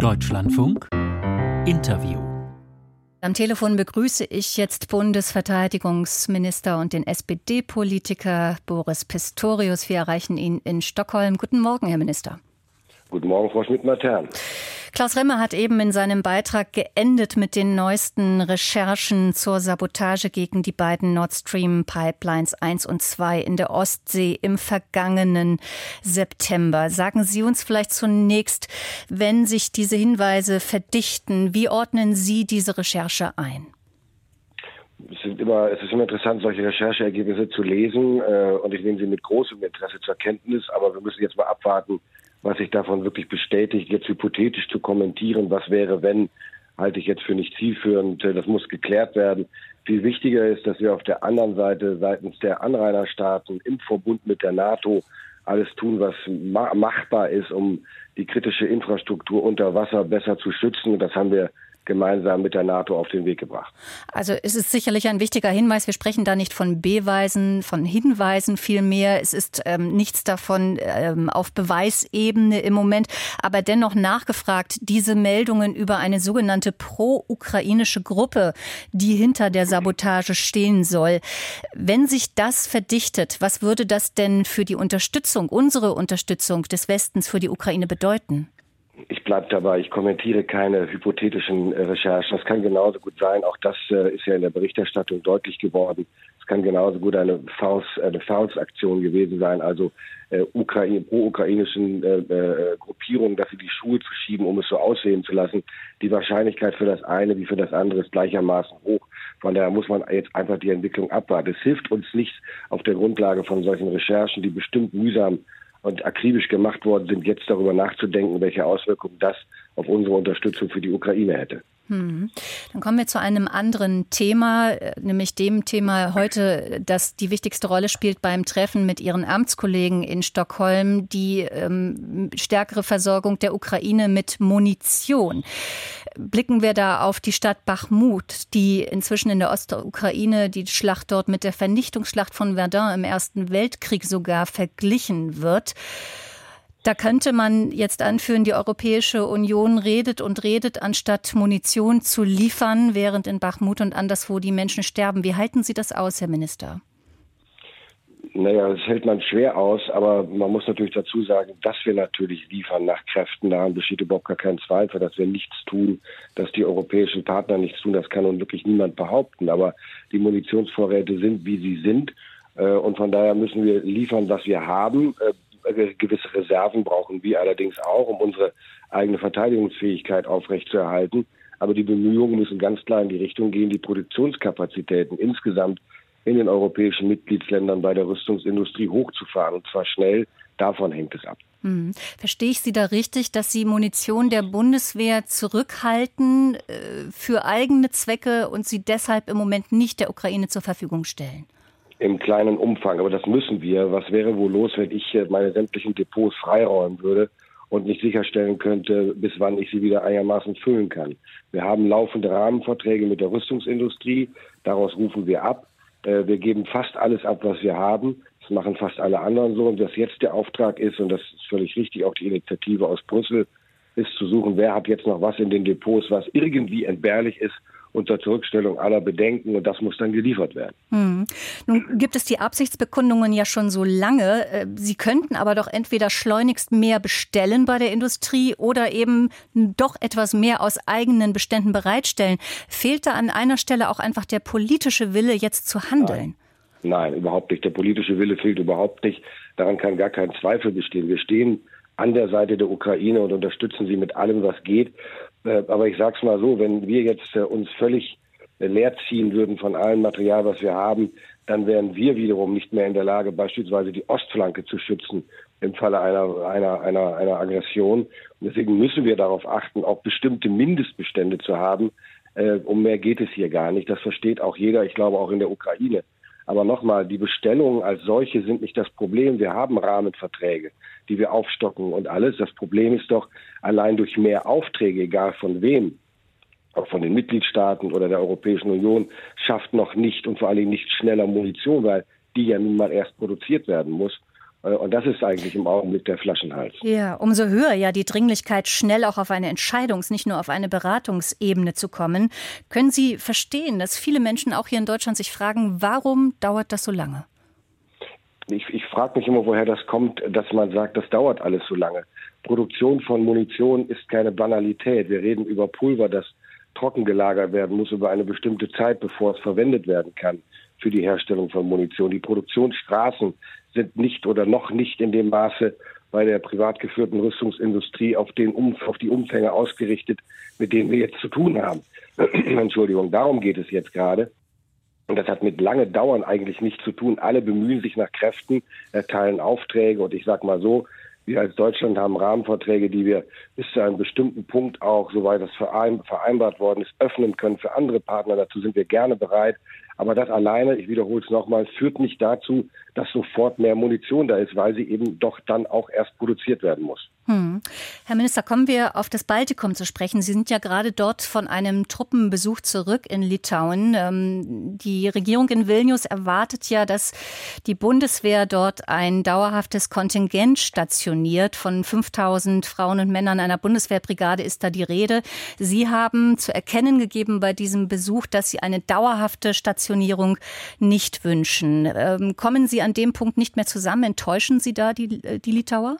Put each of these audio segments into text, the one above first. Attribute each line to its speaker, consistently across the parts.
Speaker 1: Deutschlandfunk Interview.
Speaker 2: Am Telefon begrüße ich jetzt Bundesverteidigungsminister und den SPD-Politiker Boris Pistorius. Wir erreichen ihn in Stockholm. Guten Morgen, Herr Minister.
Speaker 3: Guten Morgen, Frau Schmidt-Matern.
Speaker 2: Klaus Remmer hat eben in seinem Beitrag geendet mit den neuesten Recherchen zur Sabotage gegen die beiden Nord Stream Pipelines 1 und 2 in der Ostsee im vergangenen September. Sagen Sie uns vielleicht zunächst, wenn sich diese Hinweise verdichten, wie ordnen Sie diese Recherche ein?
Speaker 3: Es, sind immer, es ist immer interessant, solche Rechercheergebnisse zu lesen äh, und ich nehme sie mit großem Interesse zur Kenntnis, aber wir müssen jetzt mal abwarten, was sich davon wirklich bestätigt, jetzt hypothetisch zu kommentieren, was wäre, wenn, halte ich jetzt für nicht zielführend. Das muss geklärt werden. Viel wichtiger ist, dass wir auf der anderen Seite seitens der Anrainerstaaten im Verbund mit der NATO alles tun, was machbar ist, um die kritische Infrastruktur unter Wasser besser zu schützen. Das haben wir gemeinsam mit der NATO auf den Weg gebracht.
Speaker 2: Also es ist sicherlich ein wichtiger Hinweis. Wir sprechen da nicht von Beweisen, von Hinweisen vielmehr. Es ist ähm, nichts davon ähm, auf Beweisebene im Moment. Aber dennoch nachgefragt, diese Meldungen über eine sogenannte pro-ukrainische Gruppe, die hinter der Sabotage stehen soll. Wenn sich das verdichtet, was würde das denn für die Unterstützung, unsere Unterstützung des Westens für die Ukraine bedeuten?
Speaker 3: Ich bleibe dabei, ich kommentiere keine hypothetischen äh, Recherchen. Das kann genauso gut sein, auch das äh, ist ja in der Berichterstattung deutlich geworden. Es kann genauso gut eine Faust, eine Faustaktion gewesen sein, also äh, Ukraine, pro-ukrainischen äh, äh, Gruppierungen, sie die Schuhe zu schieben, um es so aussehen zu lassen. Die Wahrscheinlichkeit für das eine wie für das andere ist gleichermaßen hoch. Von daher muss man jetzt einfach die Entwicklung abwarten. Es hilft uns nichts auf der Grundlage von solchen Recherchen, die bestimmt mühsam und akribisch gemacht worden sind, jetzt darüber nachzudenken, welche Auswirkungen das auf unsere Unterstützung für die Ukraine hätte.
Speaker 2: Hm. Dann kommen wir zu einem anderen Thema, nämlich dem Thema heute, das die wichtigste Rolle spielt beim Treffen mit Ihren Amtskollegen in Stockholm, die ähm, stärkere Versorgung der Ukraine mit Munition. Blicken wir da auf die Stadt Bachmut, die inzwischen in der Ostukraine die Schlacht dort mit der Vernichtungsschlacht von Verdun im Ersten Weltkrieg sogar verglichen wird. Da könnte man jetzt anführen, die Europäische Union redet und redet, anstatt Munition zu liefern, während in Bachmut und anderswo die Menschen sterben. Wie halten Sie das aus, Herr Minister?
Speaker 3: Naja, das hält man schwer aus, aber man muss natürlich dazu sagen, dass wir natürlich liefern nach Kräften. Daran besteht überhaupt gar kein Zweifel, dass wir nichts tun, dass die europäischen Partner nichts tun. Das kann nun wirklich niemand behaupten. Aber die Munitionsvorräte sind, wie sie sind. Äh, und von daher müssen wir liefern, was wir haben. Gewisse Reserven brauchen wir allerdings auch, um unsere eigene Verteidigungsfähigkeit aufrechtzuerhalten. Aber die Bemühungen müssen ganz klar in die Richtung gehen, die Produktionskapazitäten insgesamt in den europäischen Mitgliedsländern bei der Rüstungsindustrie hochzufahren, und zwar schnell. Davon hängt es ab.
Speaker 2: Hm. Verstehe ich Sie da richtig, dass Sie Munition der Bundeswehr zurückhalten äh, für eigene Zwecke und sie deshalb im Moment nicht der Ukraine zur Verfügung stellen?
Speaker 3: Im kleinen Umfang. Aber das müssen wir. Was wäre wohl los, wenn ich äh, meine sämtlichen Depots freiräumen würde und nicht sicherstellen könnte, bis wann ich sie wieder einigermaßen füllen kann? Wir haben laufende Rahmenverträge mit der Rüstungsindustrie. Daraus rufen wir ab. Äh, wir geben fast alles ab, was wir haben. Das machen fast alle anderen so. Und was jetzt der Auftrag ist, und das ist völlig richtig, auch die Initiative aus Brüssel, ist zu suchen, wer hat jetzt noch was in den Depots, was irgendwie entbehrlich ist unter Zurückstellung aller Bedenken und das muss dann geliefert werden.
Speaker 2: Hm. Nun gibt es die Absichtsbekundungen ja schon so lange. Äh, Sie könnten aber doch entweder schleunigst mehr bestellen bei der Industrie oder eben doch etwas mehr aus eigenen Beständen bereitstellen. Fehlt da an einer Stelle auch einfach der politische Wille, jetzt zu handeln?
Speaker 3: Nein, Nein überhaupt nicht. Der politische Wille fehlt überhaupt nicht. Daran kann gar kein Zweifel bestehen. Wir stehen an der Seite der Ukraine und unterstützen sie mit allem, was geht. Äh, aber ich sage es mal so, wenn wir jetzt äh, uns völlig äh, leer ziehen würden von allem Material, was wir haben, dann wären wir wiederum nicht mehr in der Lage, beispielsweise die Ostflanke zu schützen im Falle einer, einer, einer, einer Aggression. Und deswegen müssen wir darauf achten, auch bestimmte Mindestbestände zu haben. Äh, um mehr geht es hier gar nicht. Das versteht auch jeder, ich glaube auch in der Ukraine. Aber nochmal, die Bestellungen als solche sind nicht das Problem. Wir haben Rahmenverträge, die wir aufstocken und alles. Das Problem ist doch, allein durch mehr Aufträge, egal von wem, auch von den Mitgliedstaaten oder der Europäischen Union, schafft noch nicht und vor allen Dingen nicht schneller Munition, weil die ja nun mal erst produziert werden muss. Äh, und das ist eigentlich im Augenblick der Flaschenhals.
Speaker 2: Ja, umso höher ja die Dringlichkeit, schnell auch auf eine Entscheidungs-, nicht nur auf eine Beratungsebene zu kommen. Können Sie verstehen, dass viele Menschen auch hier in Deutschland sich fragen, warum dauert das so lange?
Speaker 3: Ich, ich frage mich immer, woher das kommt, dass man sagt, das dauert alles so lange. Produktion von Munition ist keine Banalität. Wir reden über Pulver, das trocken gelagert werden muss über eine bestimmte Zeit, bevor es verwendet werden kann für die Herstellung von Munition. Die Produktionsstraßen sind nicht oder noch nicht in dem Maße bei der privat geführten Rüstungsindustrie auf, den Umf auf die Umfänge ausgerichtet, mit denen wir jetzt zu tun haben. Entschuldigung, darum geht es jetzt gerade. Und das hat mit lange Dauern eigentlich nichts zu tun. Alle bemühen sich nach Kräften, erteilen Aufträge. Und ich sage mal so, wir als Deutschland haben Rahmenverträge, die wir bis zu einem bestimmten Punkt auch, soweit das vereinbart worden ist, öffnen können für andere Partner. Dazu sind wir gerne bereit. Aber das alleine, ich wiederhole es nochmal, führt nicht dazu, dass sofort mehr Munition da ist, weil sie eben doch dann auch erst produziert werden muss.
Speaker 2: Hm. Herr Minister, kommen wir auf das Baltikum zu sprechen. Sie sind ja gerade dort von einem Truppenbesuch zurück in Litauen. Ähm, die Regierung in Vilnius erwartet ja, dass die Bundeswehr dort ein dauerhaftes Kontingent stationiert. Von 5000 Frauen und Männern einer Bundeswehrbrigade ist da die Rede. Sie haben zu erkennen gegeben bei diesem Besuch, dass Sie eine dauerhafte Station Sanktionierung nicht wünschen. Ähm, kommen Sie an dem Punkt nicht mehr zusammen? Enttäuschen Sie da die, äh, die Litauer?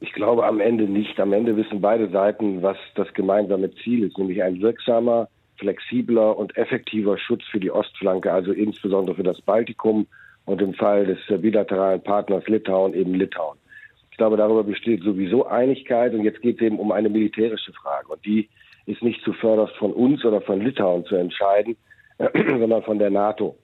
Speaker 3: Ich glaube am Ende nicht. Am Ende wissen beide Seiten, was das gemeinsame Ziel ist, nämlich ein wirksamer, flexibler und effektiver Schutz für die Ostflanke, also insbesondere für das Baltikum und im Fall des bilateralen Partners Litauen eben Litauen. Ich glaube, darüber besteht sowieso Einigkeit und jetzt geht es eben um eine militärische Frage und die ist nicht zuvörderst von uns oder von Litauen zu entscheiden, sondern von der NATO.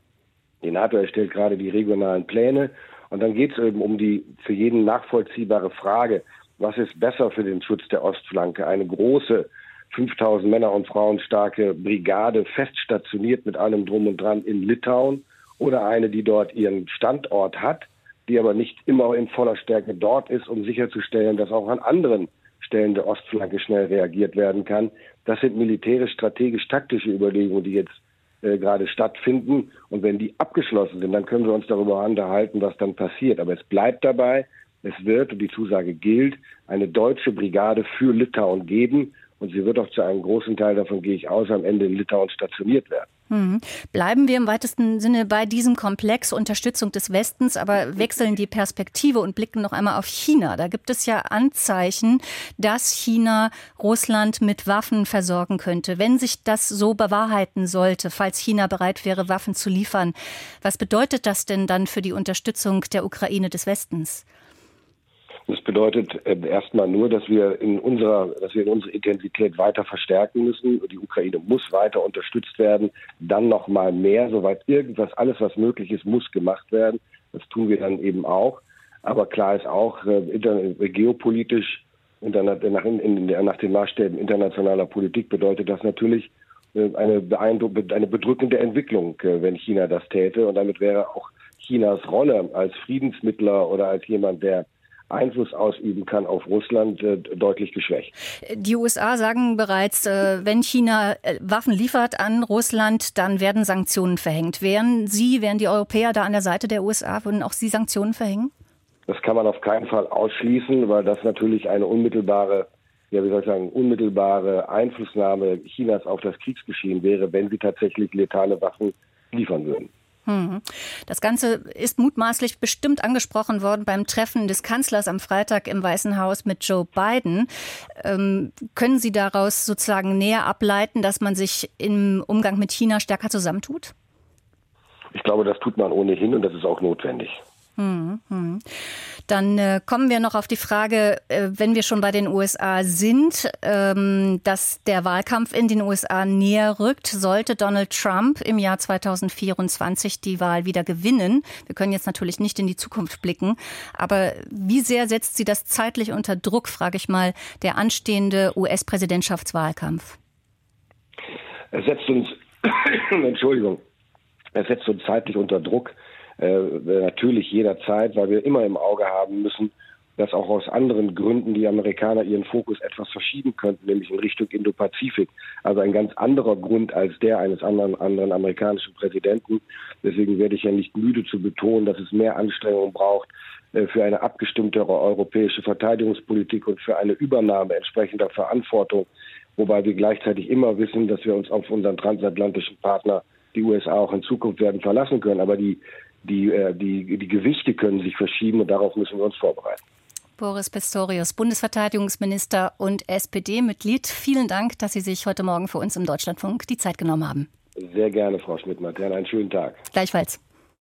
Speaker 3: Die NATO erstellt gerade die regionalen Pläne und dann geht es eben um die für jeden nachvollziehbare Frage, was ist besser für den Schutz der Ostflanke? Eine große 5000 Männer und Frauen starke Brigade fest stationiert mit allem drum und dran in Litauen oder eine, die dort ihren Standort hat, die aber nicht immer in voller Stärke dort ist, um sicherzustellen, dass auch an anderen Stellen der Ostflanke schnell reagiert werden kann. Das sind militärisch, strategisch, taktische Überlegungen, die jetzt äh, gerade stattfinden. Und wenn die abgeschlossen sind, dann können wir uns darüber unterhalten, was dann passiert. Aber es bleibt dabei, es wird, und die Zusage gilt, eine deutsche Brigade für Litauen geben. Und sie wird auch zu einem großen Teil davon, gehe ich aus, am Ende in Litauen stationiert werden.
Speaker 2: Hm. Bleiben wir im weitesten Sinne bei diesem Komplex Unterstützung des Westens, aber wechseln die Perspektive und blicken noch einmal auf China. Da gibt es ja Anzeichen, dass China Russland mit Waffen versorgen könnte. Wenn sich das so bewahrheiten sollte, falls China bereit wäre, Waffen zu liefern, was bedeutet das denn dann für die Unterstützung der Ukraine des Westens?
Speaker 3: Das bedeutet äh, erstmal nur, dass wir in unserer, dass wir in unsere Intensität weiter verstärken müssen. Die Ukraine muss weiter unterstützt werden. Dann noch mal mehr, soweit irgendwas, alles was möglich ist, muss gemacht werden. Das tun wir dann eben auch. Aber klar ist auch, äh, geopolitisch nach, in, nach den Maßstäben internationaler Politik bedeutet das natürlich äh, eine, eine bedrückende Entwicklung, äh, wenn China das täte. Und damit wäre auch Chinas Rolle als Friedensmittler oder als jemand, der Einfluss ausüben kann auf Russland, äh, deutlich geschwächt.
Speaker 2: Die USA sagen bereits, äh, wenn China äh, Waffen liefert an Russland, dann werden Sanktionen verhängt. Wären Sie, wären die Europäer da an der Seite der USA, würden auch Sie Sanktionen verhängen?
Speaker 3: Das kann man auf keinen Fall ausschließen, weil das natürlich eine unmittelbare ja, wie soll ich sagen, unmittelbare Einflussnahme Chinas auf das Kriegsgeschehen wäre, wenn sie tatsächlich letale Waffen liefern würden.
Speaker 2: Hm. Das Ganze ist mutmaßlich bestimmt angesprochen worden beim Treffen des Kanzlers am Freitag im Weißen Haus mit Joe Biden. Ähm, können Sie daraus sozusagen näher ableiten, dass man sich im Umgang mit China stärker zusammentut?
Speaker 3: Ich glaube, das tut man ohnehin und das ist auch notwendig. Hm,
Speaker 2: hm. Dann äh, kommen wir noch auf die Frage, äh, wenn wir schon bei den USA sind, ähm, dass der Wahlkampf in den USA näher rückt, sollte Donald Trump im Jahr 2024 die Wahl wieder gewinnen. Wir können jetzt natürlich nicht in die Zukunft blicken, aber wie sehr setzt sie das zeitlich unter Druck, frage ich mal, der anstehende US-Präsidentschaftswahlkampf?
Speaker 3: Er setzt uns, Entschuldigung, er setzt uns zeitlich unter Druck äh, natürlich jederzeit, weil wir immer im Auge haben müssen, dass auch aus anderen Gründen die Amerikaner ihren Fokus etwas verschieben könnten, nämlich in Richtung Indo-Pazifik. Also ein ganz anderer Grund als der eines anderen, anderen amerikanischen Präsidenten. Deswegen werde ich ja nicht müde zu betonen, dass es mehr Anstrengungen braucht, äh, für eine abgestimmtere europäische Verteidigungspolitik und für eine Übernahme entsprechender Verantwortung, wobei wir gleichzeitig immer wissen, dass wir uns auf unseren transatlantischen Partner, die USA, auch in Zukunft werden verlassen können. Aber die, die, äh, die, die Gewichte können sich verschieben und darauf müssen wir uns vorbereiten.
Speaker 2: Boris Pistorius, Bundesverteidigungsminister und SPD-Mitglied. Vielen Dank, dass Sie sich heute Morgen für uns im Deutschlandfunk die Zeit genommen haben.
Speaker 3: Sehr gerne, Frau Schmidt-Matern. Einen schönen Tag.
Speaker 2: Gleichfalls.